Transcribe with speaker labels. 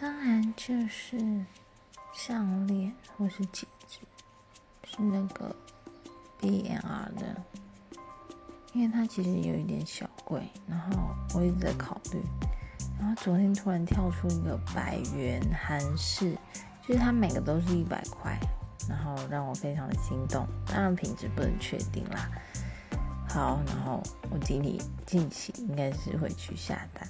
Speaker 1: 当然就是项链或是戒指，是那个 B N R 的，因为它其实有一点小贵，然后我一直在考虑，然后昨天突然跳出一个百元韩式，就是它每个都是一百块，然后让我非常的心动，当然品质不能确定啦。好，然后我今天近期应该是会去下单。